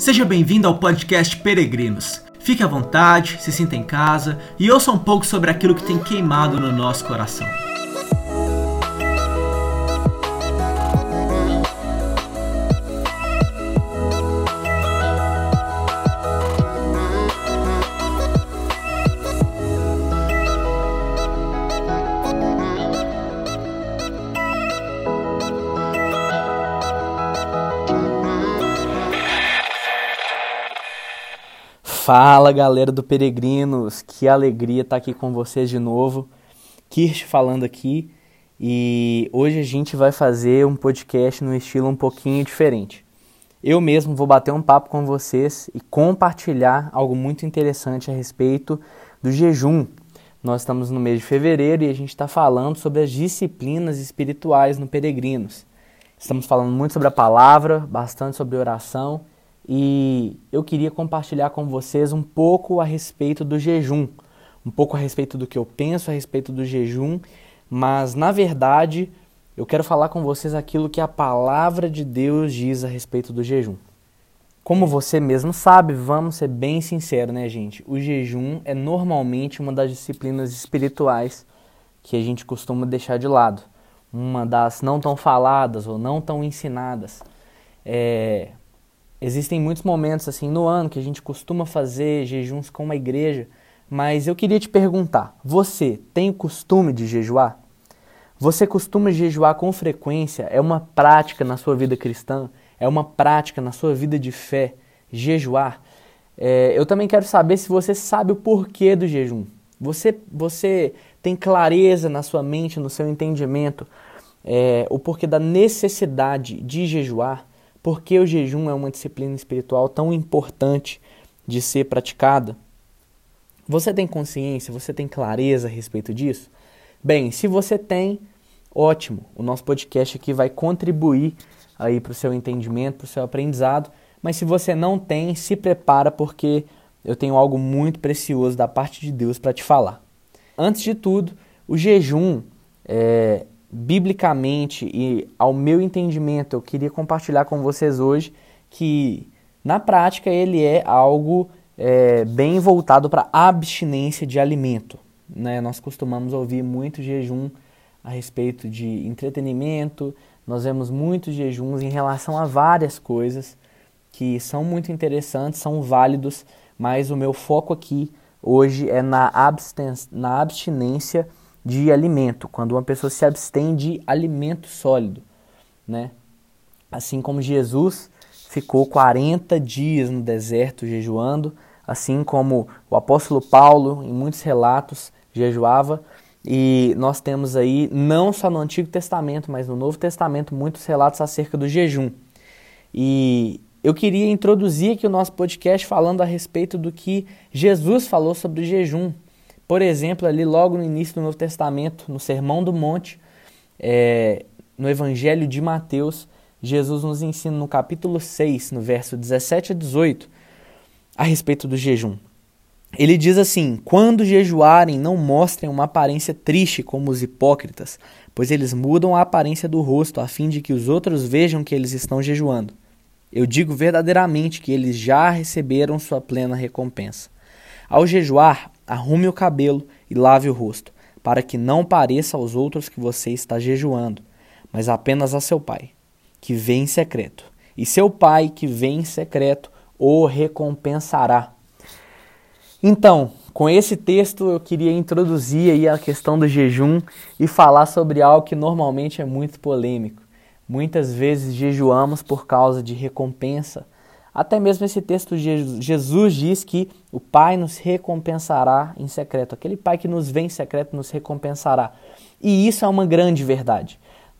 Seja bem-vindo ao podcast Peregrinos. Fique à vontade, se sinta em casa e ouça um pouco sobre aquilo que tem queimado no nosso coração. Fala galera do Peregrinos, que alegria estar aqui com vocês de novo. Kirsch falando aqui e hoje a gente vai fazer um podcast no estilo um pouquinho diferente. Eu mesmo vou bater um papo com vocês e compartilhar algo muito interessante a respeito do jejum. Nós estamos no mês de fevereiro e a gente está falando sobre as disciplinas espirituais no Peregrinos. Estamos falando muito sobre a palavra, bastante sobre oração e eu queria compartilhar com vocês um pouco a respeito do jejum, um pouco a respeito do que eu penso a respeito do jejum, mas na verdade eu quero falar com vocês aquilo que a palavra de Deus diz a respeito do jejum. Como você mesmo sabe, vamos ser bem sinceros, né, gente? O jejum é normalmente uma das disciplinas espirituais que a gente costuma deixar de lado, uma das não tão faladas ou não tão ensinadas. É, Existem muitos momentos assim no ano que a gente costuma fazer jejuns com uma igreja, mas eu queria te perguntar: você tem o costume de jejuar? Você costuma jejuar com frequência? É uma prática na sua vida cristã? É uma prática na sua vida de fé? Jejuar? É, eu também quero saber se você sabe o porquê do jejum. Você, você tem clareza na sua mente, no seu entendimento, é, o porquê da necessidade de jejuar? Por que o jejum é uma disciplina espiritual tão importante de ser praticada? Você tem consciência, você tem clareza a respeito disso? Bem, se você tem, ótimo. O nosso podcast aqui vai contribuir aí para o seu entendimento, para o seu aprendizado. Mas se você não tem, se prepara porque eu tenho algo muito precioso da parte de Deus para te falar. Antes de tudo, o jejum é, biblicamente e ao meu entendimento, eu queria compartilhar com vocês hoje que na prática ele é algo é, bem voltado para abstinência de alimento. Né? Nós costumamos ouvir muito jejum a respeito de entretenimento, nós vemos muitos jejuns em relação a várias coisas que são muito interessantes, são válidos, mas o meu foco aqui hoje é na, na abstinência de alimento, quando uma pessoa se abstém de alimento sólido, né? Assim como Jesus ficou 40 dias no deserto jejuando, assim como o apóstolo Paulo, em muitos relatos, jejuava, e nós temos aí, não só no Antigo Testamento, mas no Novo Testamento, muitos relatos acerca do jejum. E eu queria introduzir aqui o nosso podcast falando a respeito do que Jesus falou sobre o jejum. Por exemplo, ali logo no início do Novo Testamento, no Sermão do Monte, é, no Evangelho de Mateus, Jesus nos ensina no capítulo 6, no verso 17 a 18, a respeito do jejum. Ele diz assim: Quando jejuarem, não mostrem uma aparência triste como os hipócritas, pois eles mudam a aparência do rosto a fim de que os outros vejam que eles estão jejuando. Eu digo verdadeiramente que eles já receberam sua plena recompensa. Ao jejuar, arrume o cabelo e lave o rosto, para que não pareça aos outros que você está jejuando, mas apenas a seu pai, que vem em secreto. E seu pai, que vem em secreto, o recompensará. Então, com esse texto eu queria introduzir aí a questão do jejum e falar sobre algo que normalmente é muito polêmico. Muitas vezes jejuamos por causa de recompensa, até mesmo esse texto, Jesus diz que o Pai nos recompensará em secreto. Aquele Pai que nos vê em secreto nos recompensará. E isso é uma grande verdade.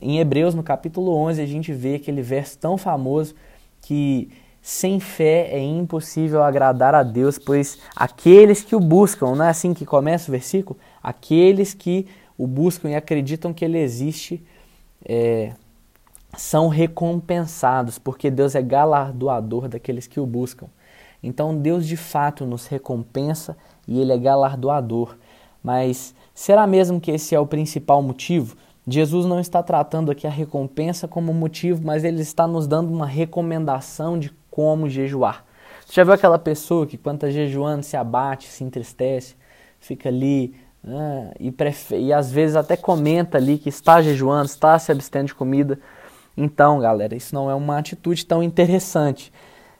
Em Hebreus, no capítulo 11, a gente vê aquele verso tão famoso que sem fé é impossível agradar a Deus, pois aqueles que o buscam, não é assim que começa o versículo? Aqueles que o buscam e acreditam que ele existe, é, são recompensados, porque Deus é galardoador daqueles que o buscam. Então Deus de fato nos recompensa e Ele é galardoador. Mas será mesmo que esse é o principal motivo? Jesus não está tratando aqui a recompensa como motivo, mas ele está nos dando uma recomendação de como jejuar. Você já viu aquela pessoa que quando está jejuando se abate, se entristece, fica ali ah, e, e às vezes até comenta ali que está jejuando, está se abstendo de comida. Então, galera, isso não é uma atitude tão interessante.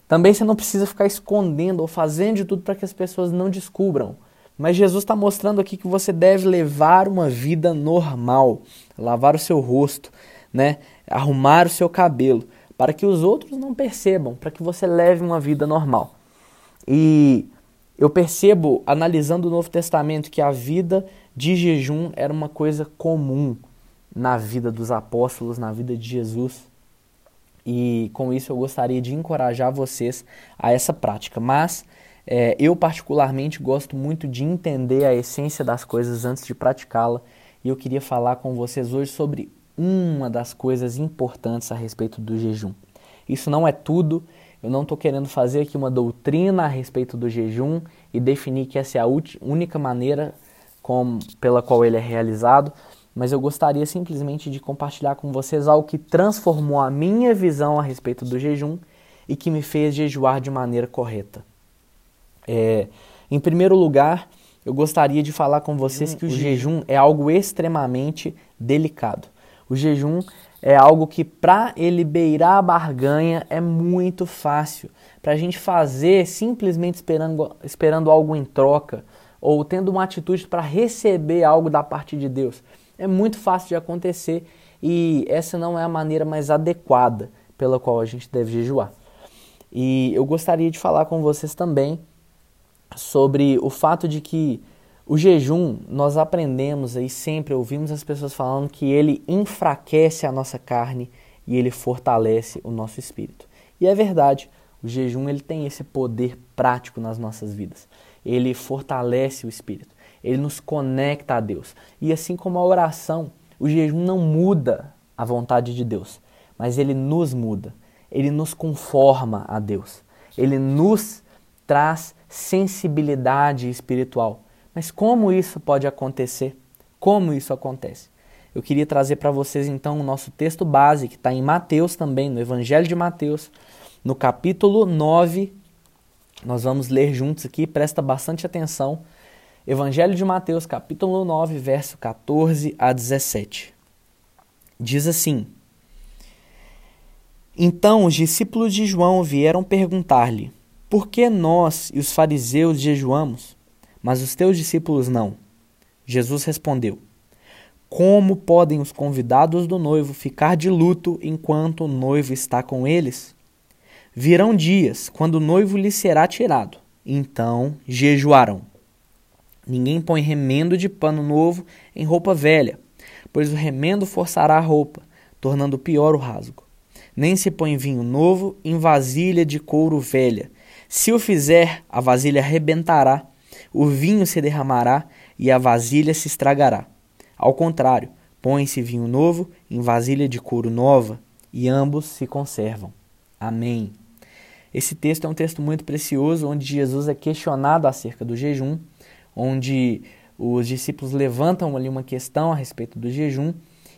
Também você não precisa ficar escondendo ou fazendo de tudo para que as pessoas não descubram. Mas Jesus está mostrando aqui que você deve levar uma vida normal, lavar o seu rosto, né? arrumar o seu cabelo, para que os outros não percebam, para que você leve uma vida normal. E eu percebo, analisando o Novo Testamento, que a vida de jejum era uma coisa comum na vida dos apóstolos, na vida de Jesus. E com isso eu gostaria de encorajar vocês a essa prática. Mas é, eu, particularmente, gosto muito de entender a essência das coisas antes de praticá-la. E eu queria falar com vocês hoje sobre uma das coisas importantes a respeito do jejum. Isso não é tudo. Eu não estou querendo fazer aqui uma doutrina a respeito do jejum e definir que essa é a única maneira com, pela qual ele é realizado, mas eu gostaria simplesmente de compartilhar com vocês algo que transformou a minha visão a respeito do jejum e que me fez jejuar de maneira correta. É, em primeiro lugar, eu gostaria de falar com vocês que o jejum é algo extremamente delicado. O jejum é algo que, para ele beirar a barganha, é muito fácil. Para a gente fazer simplesmente esperando, esperando algo em troca ou tendo uma atitude para receber algo da parte de Deus. É muito fácil de acontecer e essa não é a maneira mais adequada pela qual a gente deve jejuar. E eu gostaria de falar com vocês também sobre o fato de que o jejum, nós aprendemos aí sempre, ouvimos as pessoas falando que ele enfraquece a nossa carne e ele fortalece o nosso espírito. E é verdade, o jejum ele tem esse poder prático nas nossas vidas. Ele fortalece o espírito, ele nos conecta a Deus. E assim como a oração, o jejum não muda a vontade de Deus, mas ele nos muda, ele nos conforma a Deus, ele nos traz sensibilidade espiritual. Mas como isso pode acontecer? Como isso acontece? Eu queria trazer para vocês então o nosso texto base, que está em Mateus também, no Evangelho de Mateus, no capítulo 9. Nós vamos ler juntos aqui, presta bastante atenção. Evangelho de Mateus, capítulo 9, verso 14 a 17. Diz assim: Então os discípulos de João vieram perguntar-lhe: Por que nós e os fariseus jejuamos? mas os teus discípulos não. Jesus respondeu: Como podem os convidados do noivo ficar de luto enquanto o noivo está com eles? Virão dias quando o noivo lhe será tirado, então jejuarão. Ninguém põe remendo de pano novo em roupa velha, pois o remendo forçará a roupa, tornando pior o rasgo. Nem se põe vinho novo em vasilha de couro velha. Se o fizer, a vasilha arrebentará o vinho se derramará e a vasilha se estragará. Ao contrário, põe-se vinho novo em vasilha de couro nova e ambos se conservam. Amém. Esse texto é um texto muito precioso, onde Jesus é questionado acerca do jejum, onde os discípulos levantam ali uma questão a respeito do jejum,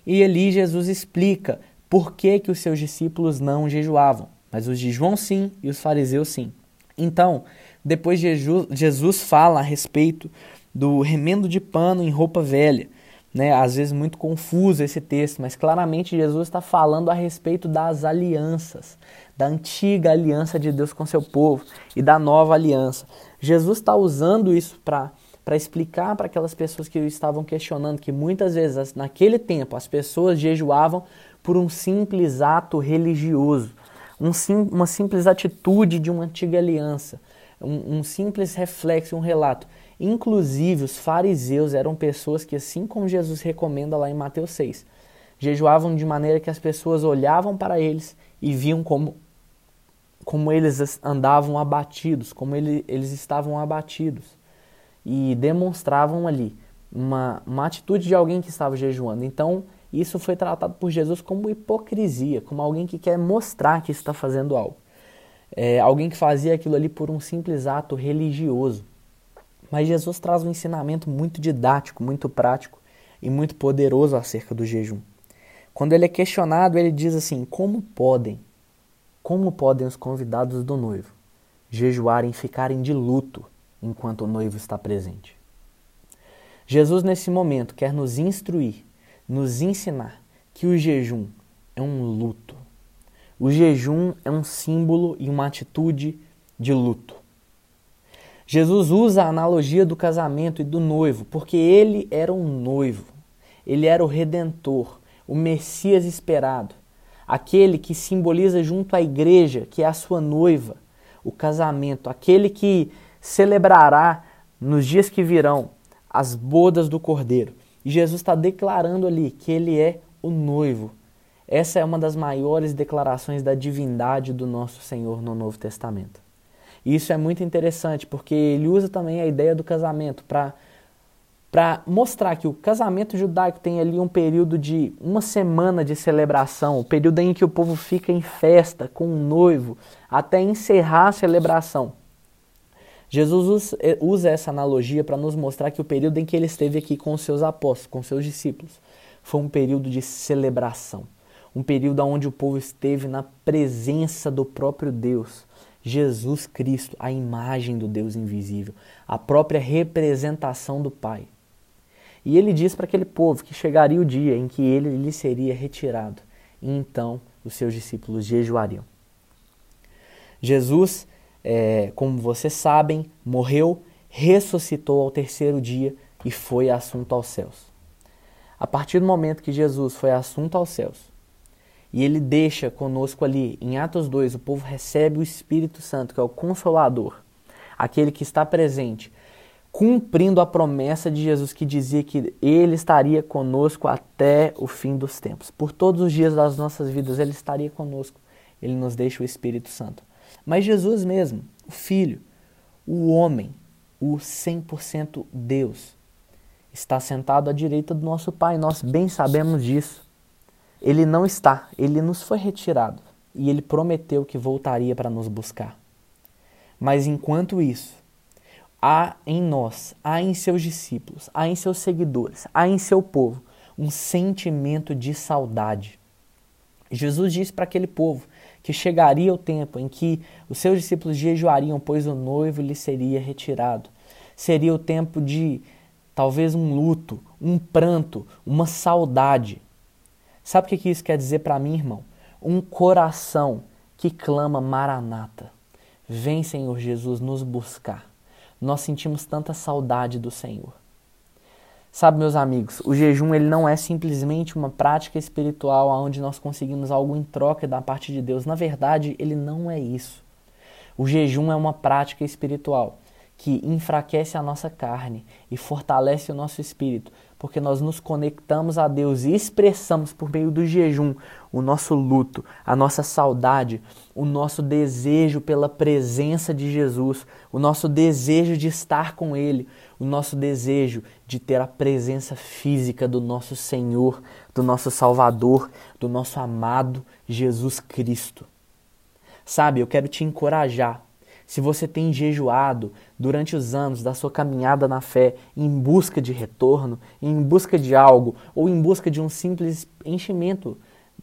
e ali Jesus explica por que, que os seus discípulos não jejuavam, mas os de João sim e os fariseus sim. Então, depois Jesus, fala a respeito do remendo de pano em roupa velha. Né? Às vezes muito confuso esse texto, mas claramente Jesus está falando a respeito das alianças, da antiga aliança de Deus com seu povo e da nova aliança. Jesus está usando isso para para explicar para aquelas pessoas que estavam questionando que muitas vezes naquele tempo as pessoas jejuavam por um simples ato religioso, um sim, uma simples atitude de uma antiga aliança um, um simples reflexo, um relato. Inclusive, os fariseus eram pessoas que, assim como Jesus recomenda lá em Mateus 6, jejuavam de maneira que as pessoas olhavam para eles e viam como, como eles andavam abatidos, como ele, eles estavam abatidos. E demonstravam ali uma, uma atitude de alguém que estava jejuando. Então, isso foi tratado por Jesus como hipocrisia, como alguém que quer mostrar que está fazendo algo é, alguém que fazia aquilo ali por um simples ato religioso. Mas Jesus traz um ensinamento muito didático, muito prático e muito poderoso acerca do jejum. Quando ele é questionado, ele diz assim: Como podem? Como podem os convidados do noivo jejuarem e ficarem de luto enquanto o noivo está presente? Jesus, nesse momento, quer nos instruir, nos ensinar que o jejum é um luto. O jejum é um símbolo e uma atitude de luto. Jesus usa a analogia do casamento e do noivo, porque ele era um noivo, ele era o redentor, o Messias esperado, aquele que simboliza junto à igreja, que é a sua noiva, o casamento, aquele que celebrará nos dias que virão as bodas do Cordeiro. E Jesus está declarando ali que ele é o noivo. Essa é uma das maiores declarações da divindade do nosso Senhor no Novo Testamento. E isso é muito interessante, porque ele usa também a ideia do casamento para para mostrar que o casamento judaico tem ali um período de uma semana de celebração, o período em que o povo fica em festa com o noivo, até encerrar a celebração. Jesus usa essa analogia para nos mostrar que o período em que ele esteve aqui com os seus apóstolos, com os seus discípulos, foi um período de celebração, um período onde o povo esteve na presença do próprio Deus, Jesus Cristo, a imagem do Deus invisível, a própria representação do Pai. E ele diz para aquele povo que chegaria o dia em que ele lhe seria retirado, e então os seus discípulos jejuariam. Jesus, é, como vocês sabem, morreu, ressuscitou ao terceiro dia e foi assunto aos céus. A partir do momento que Jesus foi assunto aos céus, e ele deixa conosco ali, em Atos 2, o povo recebe o Espírito Santo, que é o Consolador, aquele que está presente, cumprindo a promessa de Jesus que dizia que ele estaria conosco até o fim dos tempos. Por todos os dias das nossas vidas, ele estaria conosco. Ele nos deixa o Espírito Santo. Mas Jesus mesmo, o Filho, o homem, o 100% Deus, está sentado à direita do nosso Pai. Nós bem sabemos disso ele não está, ele nos foi retirado e ele prometeu que voltaria para nos buscar. Mas enquanto isso, há em nós, há em seus discípulos, há em seus seguidores, há em seu povo um sentimento de saudade. Jesus disse para aquele povo que chegaria o tempo em que os seus discípulos jejuariam, pois o noivo lhe seria retirado. Seria o tempo de talvez um luto, um pranto, uma saudade. Sabe o que isso quer dizer para mim, irmão? Um coração que clama Maranata. Vem, Senhor Jesus, nos buscar. Nós sentimos tanta saudade do Senhor. Sabe, meus amigos, o jejum ele não é simplesmente uma prática espiritual onde nós conseguimos algo em troca da parte de Deus. Na verdade, ele não é isso. O jejum é uma prática espiritual que enfraquece a nossa carne e fortalece o nosso espírito, porque nós nos conectamos a Deus e expressamos por meio do jejum o nosso luto, a nossa saudade, o nosso desejo pela presença de Jesus, o nosso desejo de estar com Ele, o nosso desejo de ter a presença física do nosso Senhor, do nosso Salvador, do nosso amado Jesus Cristo. Sabe, eu quero te encorajar se você tem jejuado durante os anos da sua caminhada na fé em busca de retorno, em busca de algo ou em busca de um simples enchimento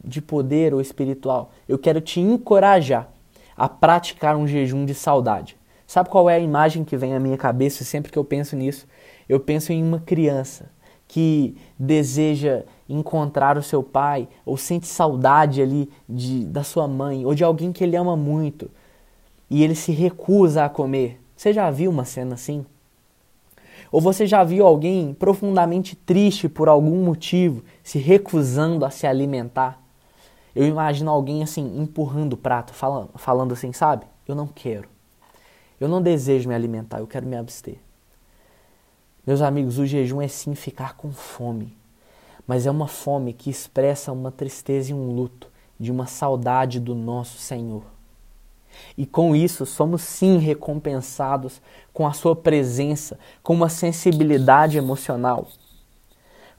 de poder ou espiritual, eu quero te encorajar a praticar um jejum de saudade. Sabe qual é a imagem que vem à minha cabeça sempre que eu penso nisso? Eu penso em uma criança que deseja encontrar o seu pai ou sente saudade ali de, da sua mãe ou de alguém que ele ama muito e ele se recusa a comer. Você já viu uma cena assim? Ou você já viu alguém profundamente triste por algum motivo, se recusando a se alimentar? Eu imagino alguém assim, empurrando o prato, falando, falando assim, sabe? Eu não quero. Eu não desejo me alimentar, eu quero me abster. Meus amigos, o jejum é sim ficar com fome, mas é uma fome que expressa uma tristeza e um luto, de uma saudade do nosso Senhor. E com isso, somos sim recompensados com a sua presença, com uma sensibilidade emocional,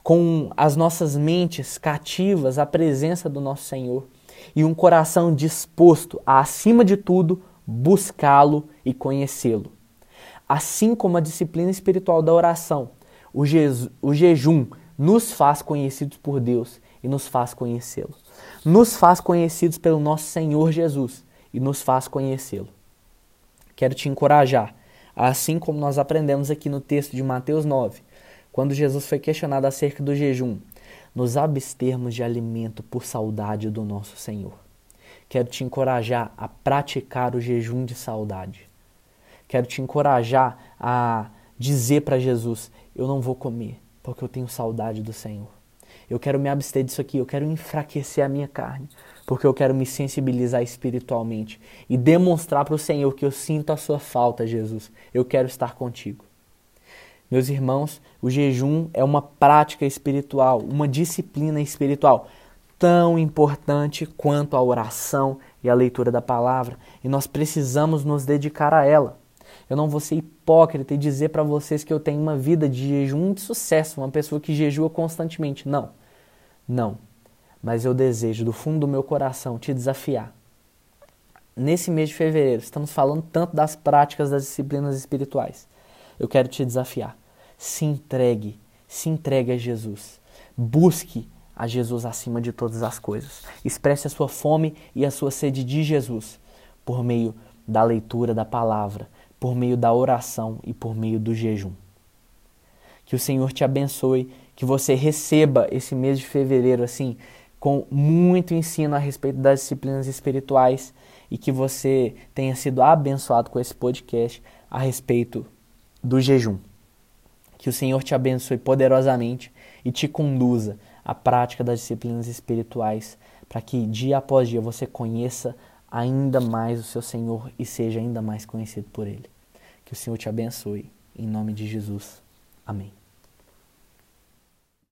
com as nossas mentes cativas à presença do nosso Senhor e um coração disposto a, acima de tudo, buscá-lo e conhecê-lo. Assim como a disciplina espiritual da oração, o, o jejum nos faz conhecidos por Deus e nos faz conhecê-lo. Nos faz conhecidos pelo nosso Senhor Jesus e nos faz conhecê-lo. Quero te encorajar, assim como nós aprendemos aqui no texto de Mateus 9, quando Jesus foi questionado acerca do jejum, nos abstermos de alimento por saudade do nosso Senhor. Quero te encorajar a praticar o jejum de saudade. Quero te encorajar a dizer para Jesus: Eu não vou comer, porque eu tenho saudade do Senhor. Eu quero me abster disso aqui, eu quero enfraquecer a minha carne, porque eu quero me sensibilizar espiritualmente e demonstrar para o Senhor que eu sinto a sua falta, Jesus. Eu quero estar contigo. Meus irmãos, o jejum é uma prática espiritual, uma disciplina espiritual tão importante quanto a oração e a leitura da palavra, e nós precisamos nos dedicar a ela. Eu não vou ser hipócrita e dizer para vocês que eu tenho uma vida de jejum de sucesso, uma pessoa que jejua constantemente. Não. Não. Mas eu desejo do fundo do meu coração te desafiar. Nesse mês de fevereiro, estamos falando tanto das práticas das disciplinas espirituais. Eu quero te desafiar. Se entregue, se entregue a Jesus. Busque a Jesus acima de todas as coisas. Expresse a sua fome e a sua sede de Jesus por meio da leitura da palavra, por meio da oração e por meio do jejum. Que o Senhor te abençoe, que você receba esse mês de fevereiro assim com muito ensino a respeito das disciplinas espirituais e que você tenha sido abençoado com esse podcast a respeito do jejum. Que o Senhor te abençoe poderosamente e te conduza à prática das disciplinas espirituais, para que dia após dia você conheça ainda mais o seu Senhor e seja ainda mais conhecido por Ele. Que o Senhor te abençoe. Em nome de Jesus. Amém.